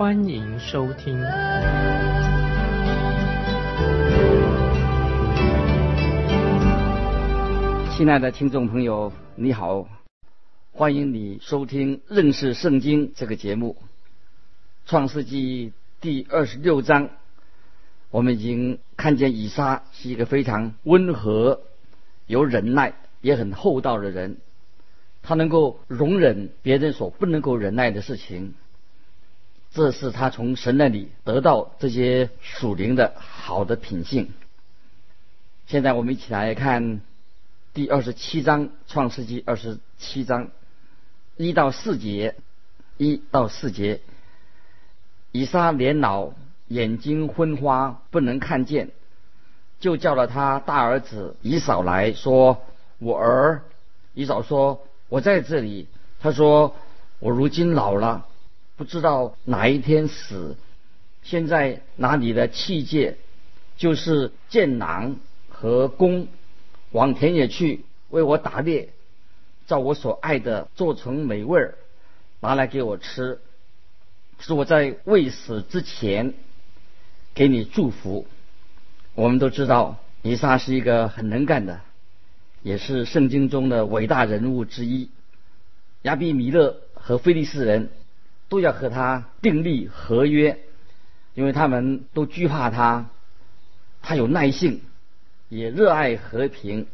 欢迎收听。亲爱的听众朋友，你好，欢迎你收听认识圣经这个节目。创世纪第二十六章，我们已经看见以撒是一个非常温和。有忍耐，也很厚道的人，他能够容忍别人所不能够忍耐的事情，这是他从神那里得到这些属灵的好的品性。现在我们一起来看第二十七章《创世纪》二十七章一到四节，一到四节，以撒年老，眼睛昏花，不能看见。就叫了他大儿子以扫来说：“我儿。”以扫说：“我在这里。”他说：“我如今老了，不知道哪一天死。现在拿你的器械，就是剑囊和弓，往田野去为我打猎，照我所爱的做成美味儿，拿来给我吃，是我在未死之前给你祝福。”我们都知道，以撒是一个很能干的，也是圣经中的伟大人物之一。亚比米勒和菲利斯人都要和他订立合约，因为他们都惧怕他。他有耐性，也热爱和平。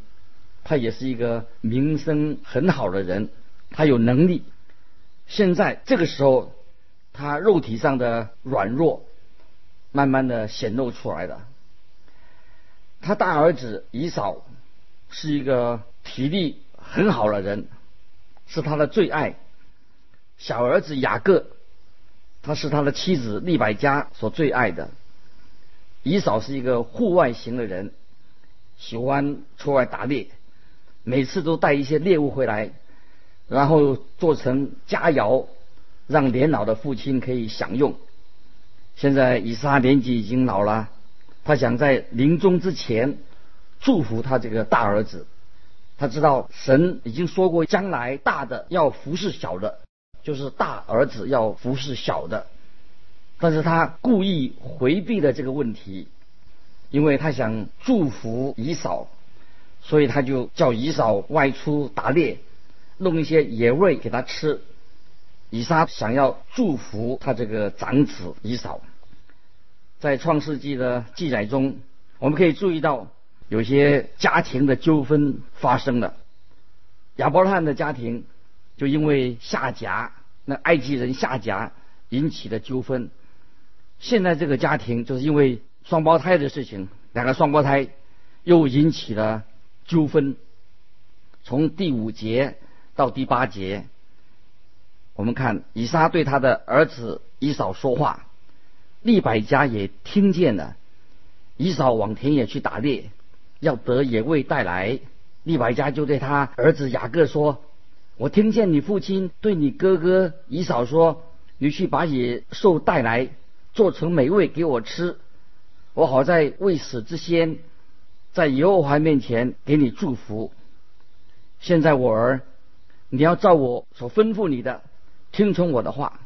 他也是一个名声很好的人，他有能力。现在这个时候，他肉体上的软弱，慢慢的显露出来了。他大儿子以扫是一个体力很好的人，是他的最爱。小儿子雅各，他是他的妻子利百加所最爱的。以扫是一个户外型的人，喜欢出外打猎，每次都带一些猎物回来，然后做成佳肴，让年老的父亲可以享用。现在以撒年纪已经老了。他想在临终之前祝福他这个大儿子。他知道神已经说过，将来大的要服侍小的，就是大儿子要服侍小的。但是他故意回避了这个问题，因为他想祝福以扫，所以他就叫以扫外出打猎，弄一些野味给他吃。以撒想要祝福他这个长子以扫。在创世纪的记载中，我们可以注意到有些家庭的纠纷发生了。亚伯拉罕的家庭就因为下甲，那埃及人下甲引起的纠纷。现在这个家庭就是因为双胞胎的事情，两个双胞胎又引起了纠纷。从第五节到第八节，我们看以撒对他的儿子以扫说话。利百家也听见了，以扫往田野去打猎，要得野味带来。利百家就对他儿子雅各说：“我听见你父亲对你哥哥以扫说，你去把野兽带来，做成美味给我吃。我好在未死之先，在耶和华面前给你祝福。现在我儿，你要照我所吩咐你的，听从我的话。”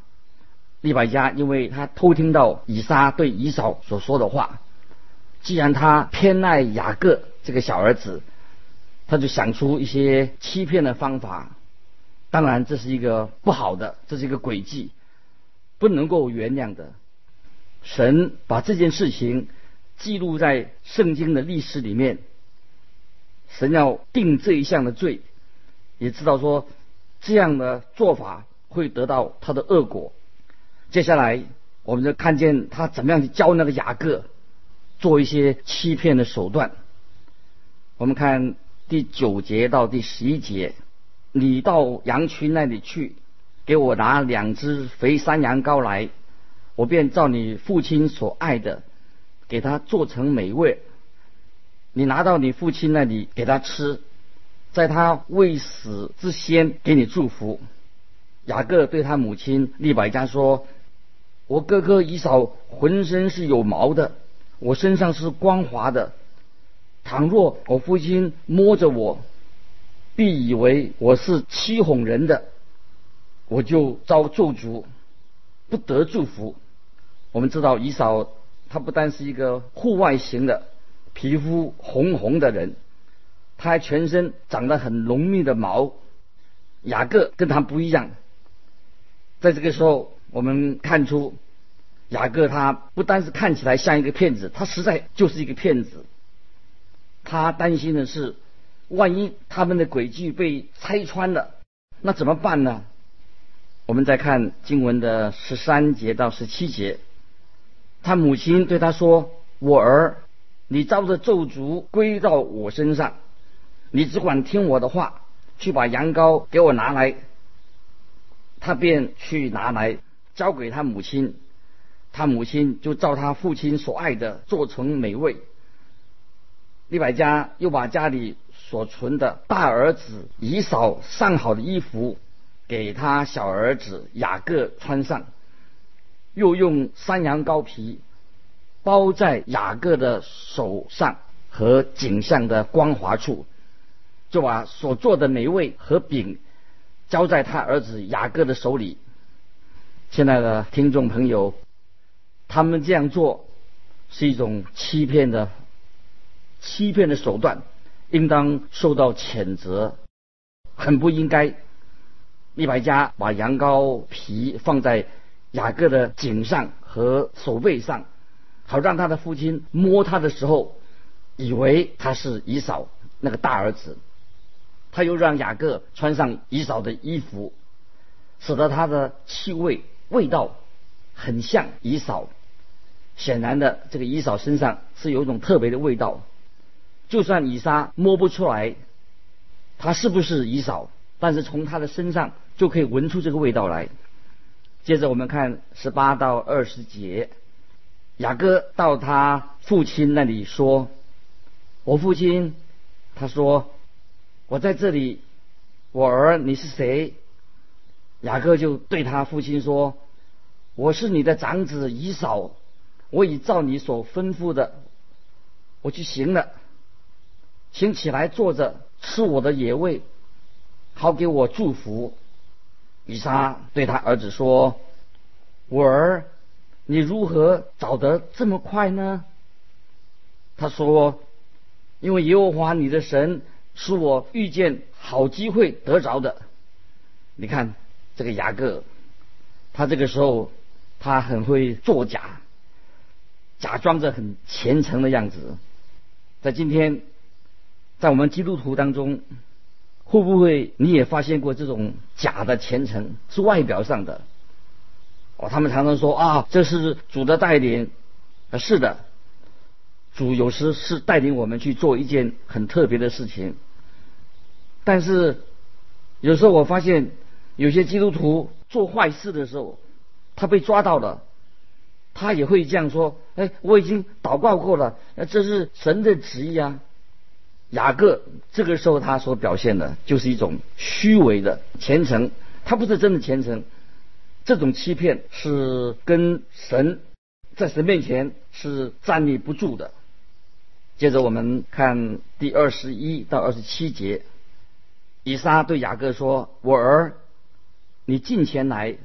利百加，因为他偷听到以撒对以扫所说的话，既然他偏爱雅各这个小儿子，他就想出一些欺骗的方法。当然，这是一个不好的，这是一个诡计，不能够原谅的。神把这件事情记录在圣经的历史里面，神要定这一项的罪，也知道说这样的做法会得到他的恶果。接下来，我们就看见他怎么样去教那个雅各做一些欺骗的手段。我们看第九节到第十一节，你到羊群那里去，给我拿两只肥山羊羔来，我便照你父亲所爱的，给他做成美味。你拿到你父亲那里给他吃，在他未死之先给你祝福。雅各对他母亲利百加说：“我哥哥以扫浑身是有毛的，我身上是光滑的。倘若我父亲摸着我，必以为我是欺哄人的，我就遭咒诅，不得祝福。”我们知道以扫他不单是一个户外型的。皮肤红红的人，他还全身长得很浓密的毛。雅各跟他不一样，在这个时候，我们看出雅各他不单是看起来像一个骗子，他实在就是一个骗子。他担心的是，万一他们的诡计被拆穿了，那怎么办呢？我们再看经文的十三节到十七节，他母亲对他说：“我儿。”你照着咒诅归到我身上，你只管听我的话，去把羊羔给我拿来。他便去拿来，交给他母亲，他母亲就照他父亲所爱的做成美味。利百家又把家里所存的大儿子以扫上好的衣服给他小儿子雅各穿上，又用山羊羔皮。包在雅各的手上和颈项的光滑处，就把所做的美味和饼交在他儿子雅各的手里。亲爱的听众朋友，他们这样做是一种欺骗的、欺骗的手段，应当受到谴责，很不应该。利百加把羊羔皮放在雅各的颈上和手背上。好让他的父亲摸他的时候，以为他是姨嫂那个大儿子。他又让雅各穿上姨嫂的衣服，使得他的气味味道很像姨嫂。显然的，这个姨嫂身上是有一种特别的味道。就算以撒摸不出来他是不是以扫，但是从他的身上就可以闻出这个味道来。接着我们看十八到二十节。雅各到他父亲那里说：“我父亲，他说我在这里，我儿你是谁？”雅各就对他父亲说：“我是你的长子以扫，我已照你所吩咐的，我去行了，请起来坐着吃我的野味，好给我祝福。”以撒对他儿子说：“我儿。”你如何找得这么快呢？他说：“因为耶和华你的神是我遇见好机会得着的。”你看这个雅各，他这个时候他很会作假，假装着很虔诚的样子。在今天，在我们基督徒当中，会不会你也发现过这种假的虔诚？是外表上的。哦，他们常常说啊，这是主的带领，啊，是的，主有时是带领我们去做一件很特别的事情。但是有时候我发现，有些基督徒做坏事的时候，他被抓到了，他也会这样说：“哎，我已经祷告过了，那这是神的旨意啊。”雅各这个时候他所表现的就是一种虚伪的虔诚，他不是真的虔诚。这种欺骗是跟神在神面前是站立不住的。接着我们看第二十一到二十七节，以撒对雅各说：“我儿，你近前来，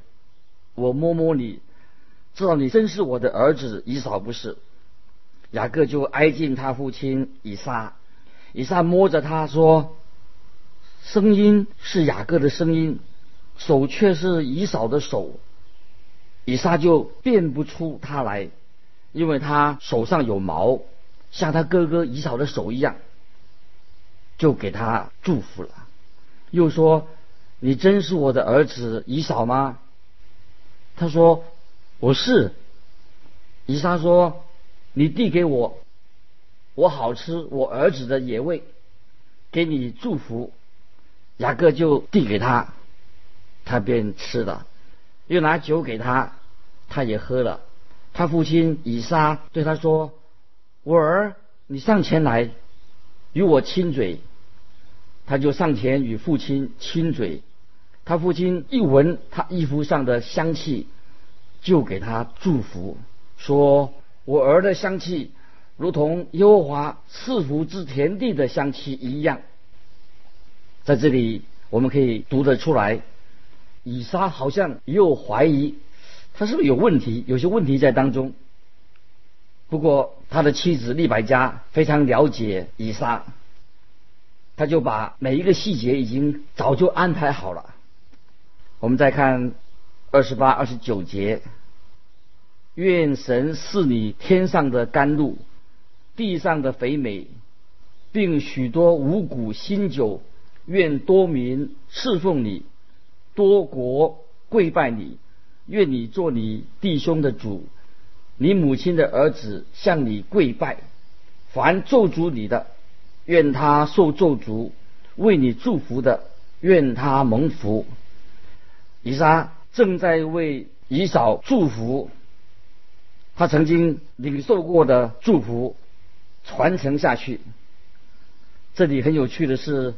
我摸摸你，知道你真是我的儿子以扫不是？”雅各就挨近他父亲以撒，以撒摸着他说：“声音是雅各的声音。”手却是以扫的手，以撒就辨不出他来，因为他手上有毛，像他哥哥以扫的手一样，就给他祝福了。又说：“你真是我的儿子以扫吗？”他说：“我是。”以撒说：“你递给我，我好吃我儿子的野味，给你祝福。”雅各就递给他。他便吃了，又拿酒给他，他也喝了。他父亲以撒对他说：“我儿，你上前来与我亲嘴。”他就上前与父亲亲嘴。他父亲一闻他衣服上的香气，就给他祝福，说：“我儿的香气，如同耶和华赐福之田地的香气一样。”在这里，我们可以读得出来，以撒好像也有怀疑，他是不是有问题？有些问题在当中。不过，他的妻子利百加非常了解以撒，他就把每一个细节已经早就安排好了。我们再看二十八、二十九节，愿神赐你天上的甘露，地上的肥美，并许多五谷新酒。愿多民侍奉你，多国跪拜你。愿你做你弟兄的主，你母亲的儿子向你跪拜。凡咒诅你的，愿他受咒诅；为你祝福的，愿他蒙福。以撒正在为以扫祝福，他曾经领受过的祝福传承下去。这里很有趣的是，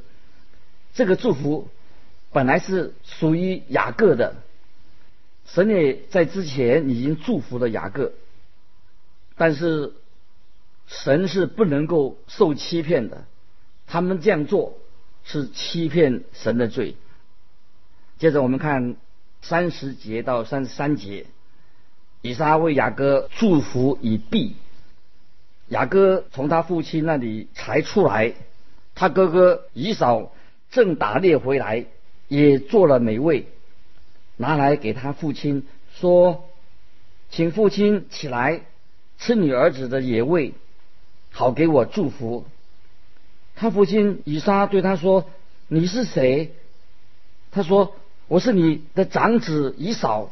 这个祝福本来是属于雅各的，神也在之前已经祝福了雅各，但是神是不能够受欺骗的，他们这样做是欺骗神的罪。接着我们看三十节到三十三节，以撒为雅各祝福以毕。雅各从他父亲那里才出来，他哥哥以扫正打猎回来，也做了美味，拿来给他父亲说：“请父亲起来吃你儿子的野味，好给我祝福。”他父亲以撒对他说：“你是谁？”他说。我是你的长子以扫，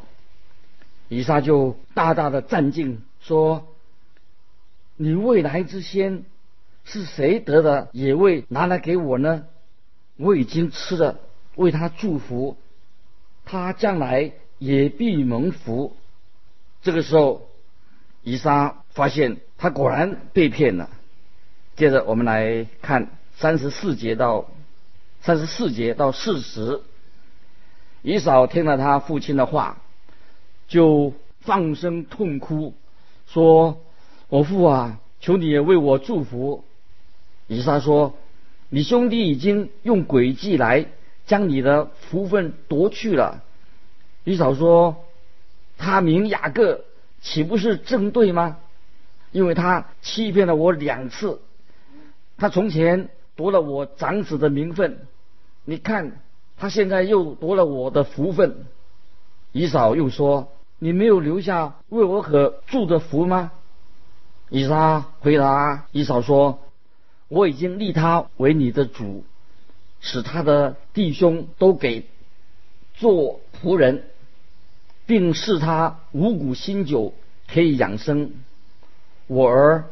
以撒就大大的赞敬说：“你未来之先是谁得的野味拿来给我呢？我已经吃了，为他祝福，他将来也必蒙福。”这个时候，以撒发现他果然被骗了。接着我们来看三十四节到三十四节到四十。以扫听了他父亲的话，就放声痛哭，说：“我父啊，求你也为我祝福。”以撒说：“你兄弟已经用诡计来将你的福分夺去了。”以扫说：“他名雅各，岂不是正对吗？因为他欺骗了我两次，他从前夺了我长子的名分，你看。”他现在又夺了我的福分，以扫又说：“你没有留下为我可祝的福吗？”以撒回答以扫说：“我已经立他为你的主，使他的弟兄都给做仆人，并赐他五谷新酒可以养生。我儿，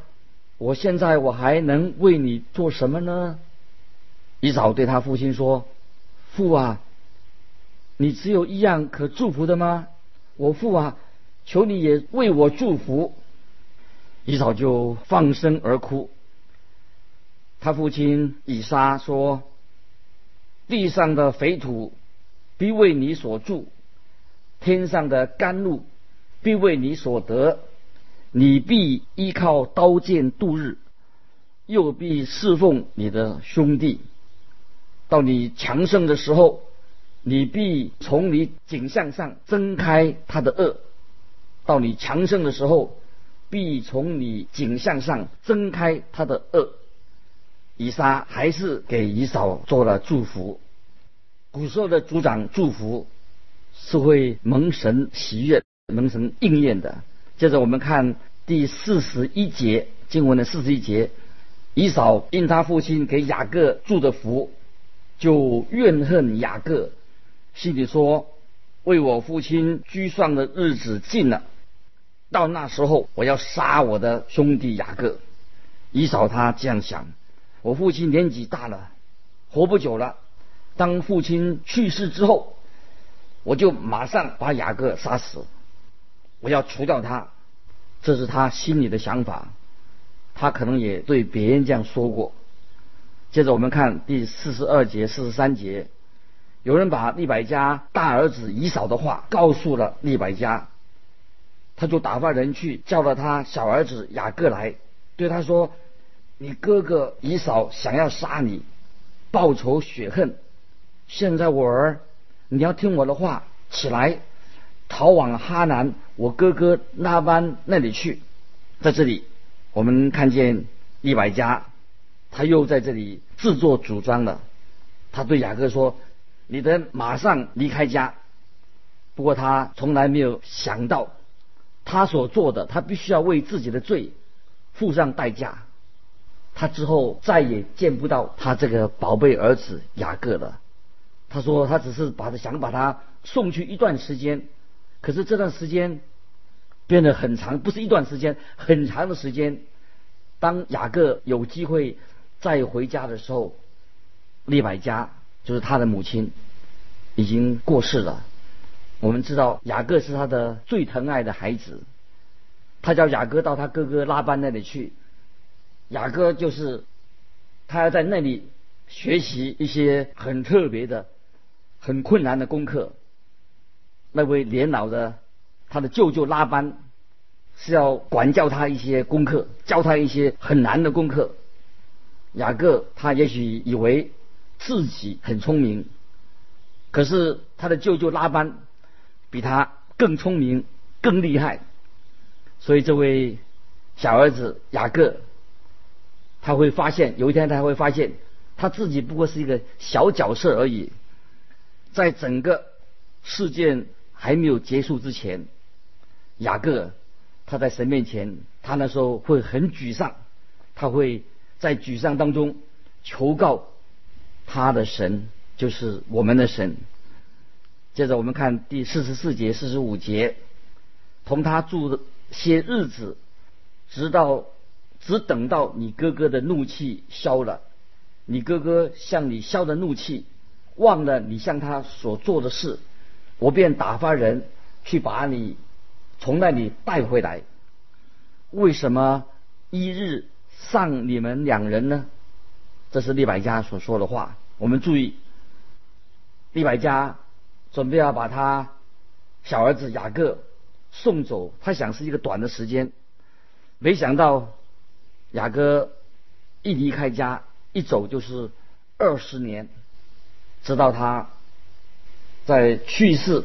我现在我还能为你做什么呢？”以扫对他父亲说。父啊，你只有一样可祝福的吗？我父啊，求你也为我祝福。以扫就放声而哭。他父亲以撒说：“地上的肥土必为你所住，天上的甘露必为你所得。你必依靠刀剑度日，又必侍奉你的兄弟。”到你强盛的时候，你必从你颈项上挣开他的恶；到你强盛的时候，必从你颈项上睁开他的恶。以撒还是给以扫做了祝福。古时候的族长祝福是会蒙神喜悦、蒙神应验的。接着我们看第四十一节经文的四十一节，以扫因他父亲给雅各祝的福。就怨恨雅各，心里说：“为我父亲居丧的日子近了，到那时候我要杀我的兄弟雅各。”以扫他这样想：我父亲年纪大了，活不久了。当父亲去世之后，我就马上把雅各杀死，我要除掉他。这是他心里的想法，他可能也对别人这样说过。接着我们看第四十二节、四十三节，有人把利百家大儿子以扫的话告诉了利百家，他就打发人去叫了他小儿子雅各来，对他说：“你哥哥以嫂想要杀你，报仇雪恨。现在我儿，你要听我的话，起来，逃往哈南我哥哥拉班那里去。”在这里，我们看见利百加。他又在这里自作主张了。他对雅各说：“你得马上离开家。”不过他从来没有想到，他所做的，他必须要为自己的罪付上代价。他之后再也见不到他这个宝贝儿子雅各了。他说：“他只是把他想把他送去一段时间，可是这段时间变得很长，不是一段时间，很长的时间。当雅各有机会。”再回家的时候，利百加就是他的母亲，已经过世了。我们知道雅各是他的最疼爱的孩子，他叫雅各到他哥哥拉班那里去。雅各就是他要在那里学习一些很特别的、很困难的功课。那位年老的他的舅舅拉班是要管教他一些功课，教他一些很难的功课。雅各他也许以为自己很聪明，可是他的舅舅拉班比他更聪明、更厉害，所以这位小儿子雅各他会发现，有一天他会发现他自己不过是一个小角色而已，在整个事件还没有结束之前，雅各他在神面前，他那时候会很沮丧，他会。在沮丧当中求告他的神，就是我们的神。接着我们看第四十四节、四十五节，同他住些日子，直到只等到你哥哥的怒气消了，你哥哥向你消的怒气，忘了你向他所做的事，我便打发人去把你从那里带回来。为什么一日？上你们两人呢？这是利百加所说的话。我们注意，利百加准备要把他小儿子雅各送走，他想是一个短的时间，没想到雅各一离开家，一走就是二十年，直到他在去世，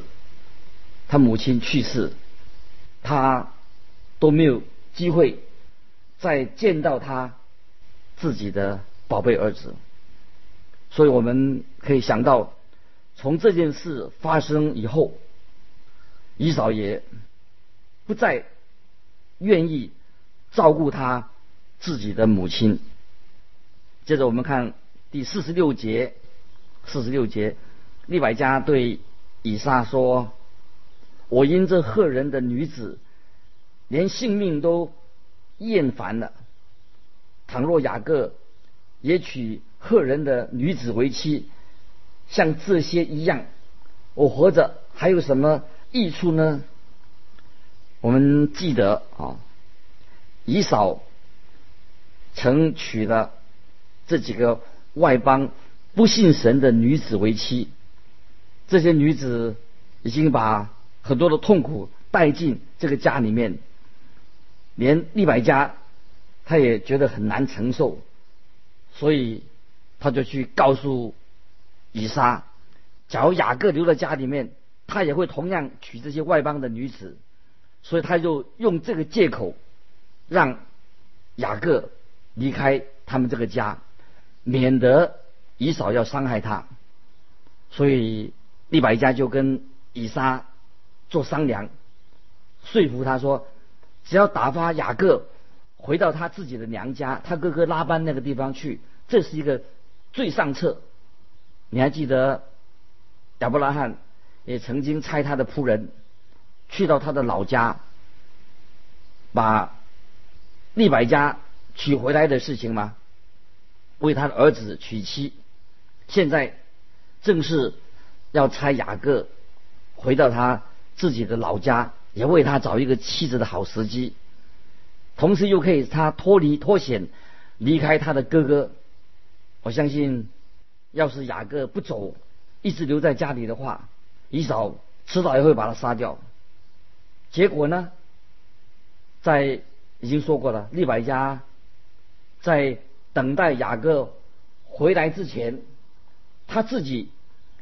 他母亲去世，他都没有机会。再见到他自己的宝贝儿子，所以我们可以想到，从这件事发生以后，姨嫂也不再愿意照顾他自己的母亲。接着我们看第四十六节，四十六节，利百加对以撒说：“我因这赫人的女子，连性命都。”厌烦了。倘若雅各也娶赫人的女子为妻，像这些一样，我活着还有什么益处呢？我们记得啊，以扫曾娶了这几个外邦不信神的女子为妻，这些女子已经把很多的痛苦带进这个家里面。连利百加他也觉得很难承受，所以他就去告诉以撒，假如雅各留在家里面，他也会同样娶这些外邦的女子，所以他就用这个借口让雅各离开他们这个家，免得以扫要伤害他。所以利百加就跟以撒做商量，说服他说。只要打发雅各回到他自己的娘家，他哥哥拉班那个地方去，这是一个最上策。你还记得亚伯拉罕也曾经差他的仆人去到他的老家，把利百加娶回来的事情吗？为他的儿子娶妻。现在正是要差雅各回到他自己的老家。也为他找一个妻子的好时机，同时又可以他脱离脱险，离开他的哥哥。我相信，要是雅各不走，一直留在家里的话，以扫迟早也会把他杀掉。结果呢，在已经说过了，利百加在等待雅各回来之前，他自己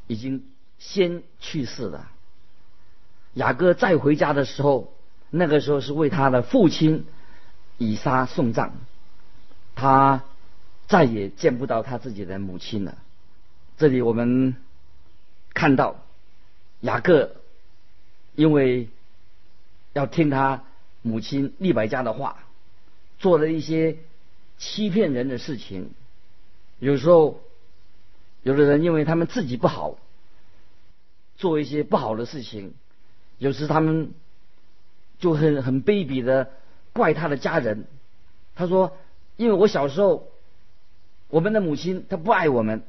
已经先去世了。雅各再回家的时候，那个时候是为他的父亲以撒送葬，他再也见不到他自己的母亲了。这里我们看到雅各因为要听他母亲利百加的话，做了一些欺骗人的事情。有时候，有的人因为他们自己不好，做一些不好的事情。有时他们就很很卑鄙的怪他的家人。他说：“因为我小时候，我们的母亲她不爱我们，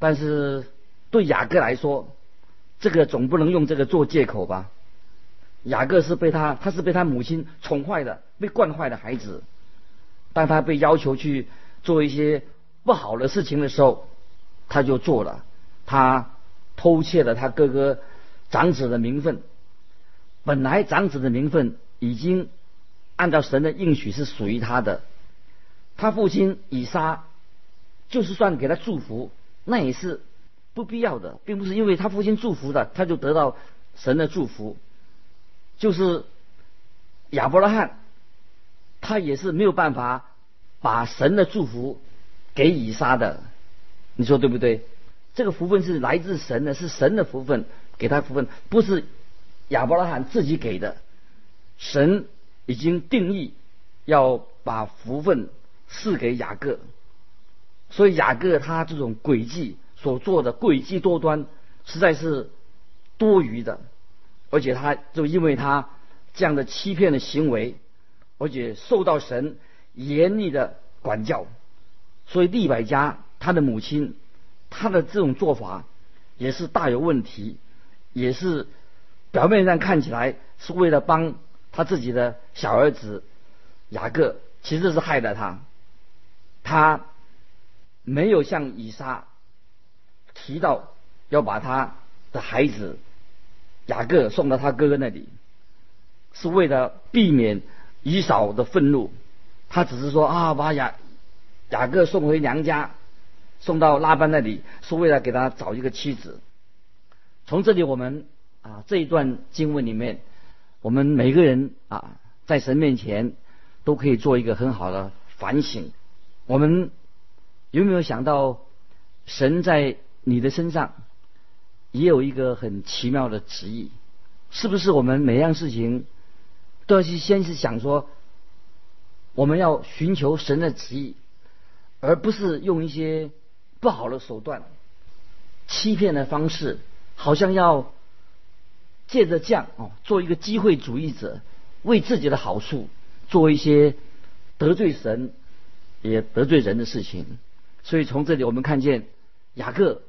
但是对雅各来说，这个总不能用这个做借口吧？雅各是被他，他是被他母亲宠坏的，被惯坏的孩子。当他被要求去做一些不好的事情的时候，他就做了。他偷窃了他哥哥。”长子的名分，本来长子的名分已经按照神的应许是属于他的。他父亲以撒，就是算给他祝福，那也是不必要的，并不是因为他父亲祝福的，他就得到神的祝福。就是亚伯拉罕，他也是没有办法把神的祝福给以撒的。你说对不对？这个福分是来自神的，是神的福分。给他福分不是亚伯拉罕自己给的，神已经定义要把福分赐给雅各，所以雅各他这种诡计所做的诡计多端，实在是多余的，而且他就因为他这样的欺骗的行为，而且受到神严厉的管教，所以利百加他的母亲他的这种做法也是大有问题。也是表面上看起来是为了帮他自己的小儿子雅各，其实是害了他。他没有向以撒提到要把他的孩子雅各送到他哥哥那里，是为了避免以扫的愤怒。他只是说啊，把雅雅各送回娘家，送到拉班那里，是为了给他找一个妻子。从这里，我们啊这一段经文里面，我们每个人啊在神面前都可以做一个很好的反省。我们有没有想到，神在你的身上也有一个很奇妙的旨意？是不是我们每样事情都要去先是想说，我们要寻求神的旨意，而不是用一些不好的手段、欺骗的方式。好像要借着这样哦，做一个机会主义者，为自己的好处做一些得罪神也得罪人的事情。所以从这里我们看见雅各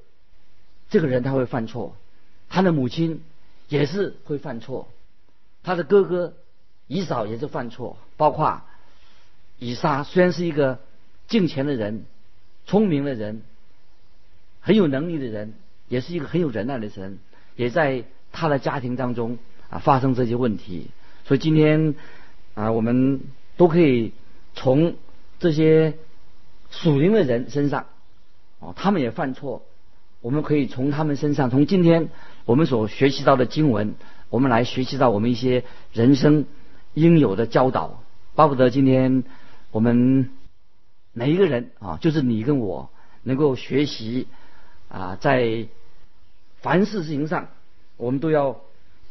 这个人他会犯错，他的母亲也是会犯错，他的哥哥以扫也是犯错，包括以撒虽然是一个敬虔的人、聪明的人、很有能力的人。也是一个很有忍耐的神，也在他的家庭当中啊发生这些问题。所以今天啊，我们都可以从这些属灵的人身上哦，他们也犯错，我们可以从他们身上，从今天我们所学习到的经文，我们来学习到我们一些人生应有的教导。巴不得今天我们每一个人啊，就是你跟我能够学习啊，在凡事事情上，我们都要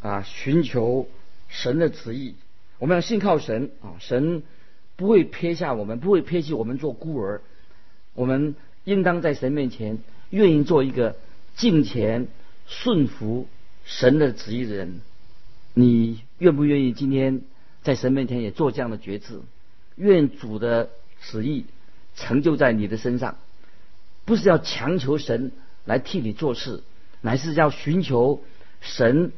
啊寻求神的旨意。我们要信靠神啊，神不会撇下我们，不会撇弃我们做孤儿。我们应当在神面前愿意做一个敬虔、顺服神的旨意的人。你愿不愿意今天在神面前也做这样的决志？愿主的旨意成就在你的身上，不是要强求神来替你做事。乃是要寻求神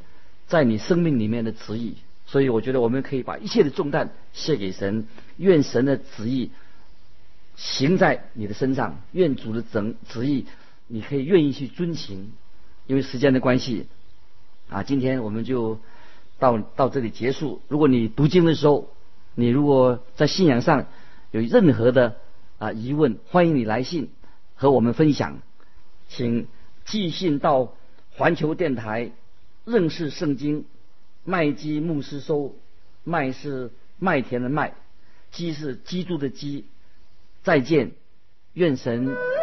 在你生命里面的旨意，所以我觉得我们可以把一切的重担卸给神，愿神的旨意行在你的身上，愿主的整旨意你可以愿意去遵行。因为时间的关系，啊，今天我们就到到这里结束。如果你读经的时候，你如果在信仰上有任何的啊疑问，欢迎你来信和我们分享，请寄信到环球电台认识圣经麦基牧师收，麦是麦田的麦，基是基督的基。再见，愿神。